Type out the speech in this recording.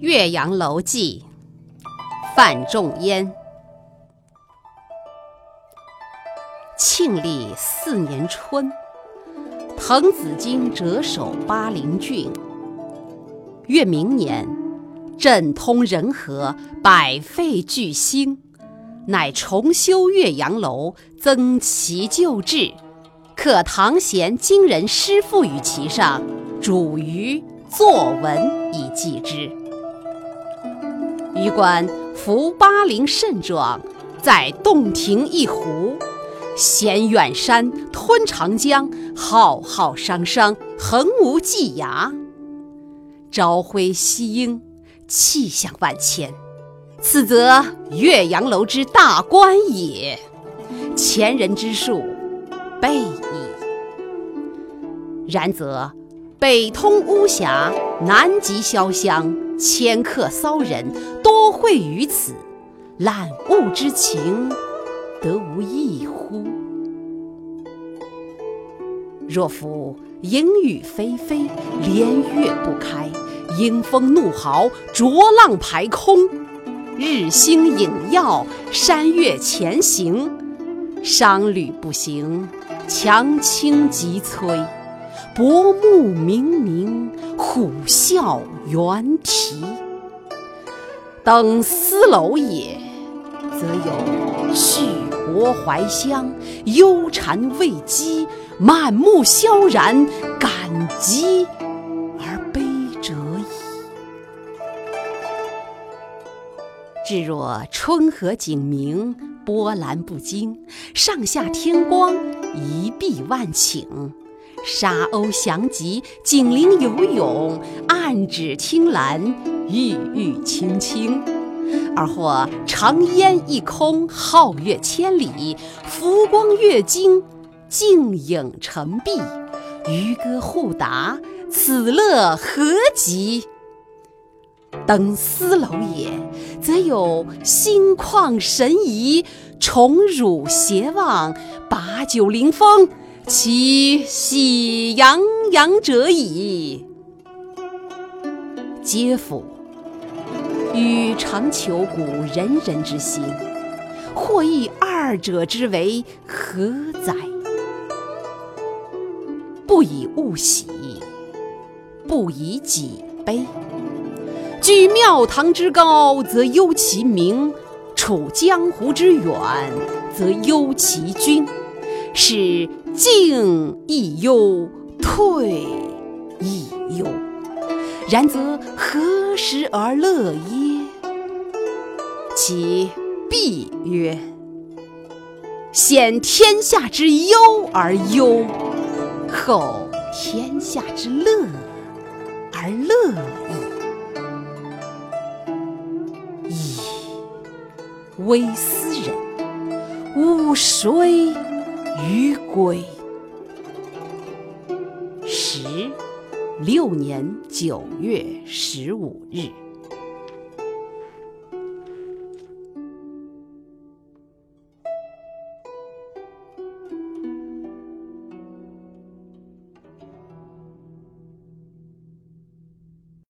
岳阳楼记，范仲淹。庆历四年春，滕子京谪守巴陵郡。越明年，镇通人和，百废具兴，乃重修岳阳楼，增其旧制，刻唐贤今人诗赋于其上，主于作文以记之。余观夫巴陵甚壮，在洞庭一湖，衔远山，吞长江，浩浩汤汤，横无际涯。朝晖夕阴，气象万千。此则岳阳楼之大观也，前人之述，备矣。然则北通巫峡，南极潇湘，迁客骚人，多会于此，览物之情，得无异乎？若夫淫雨霏霏，连月不开，阴风怒号，浊浪排空，日星隐曜，山岳前行，商旅不行，樯倾楫摧。薄暮冥冥，虎啸猿啼。登斯楼也，则有续国怀乡，忧谗畏讥，满目萧然，感极而悲者矣。至若春和景明，波澜不惊，上下天光，一碧万顷。沙鸥翔集，锦鳞游泳，岸芷汀兰，郁郁青青；而或长烟一空，皓月千里，浮光跃金，静影成碧，渔歌互答，此乐何极！登斯楼也，则有心旷神怡，宠辱偕忘，把酒临风。其喜洋洋者矣。嗟夫！予尝求古仁人之心，或异二者之为何哉？不以物喜，不以己悲。居庙堂之高，则忧其民；处江湖之远，则忧其君。是进亦忧，退亦忧。然则何时而乐耶？其必曰：先天下之忧而忧，后天下之乐而乐矣。噫！微斯人，吾谁？归。十六年九月十五日。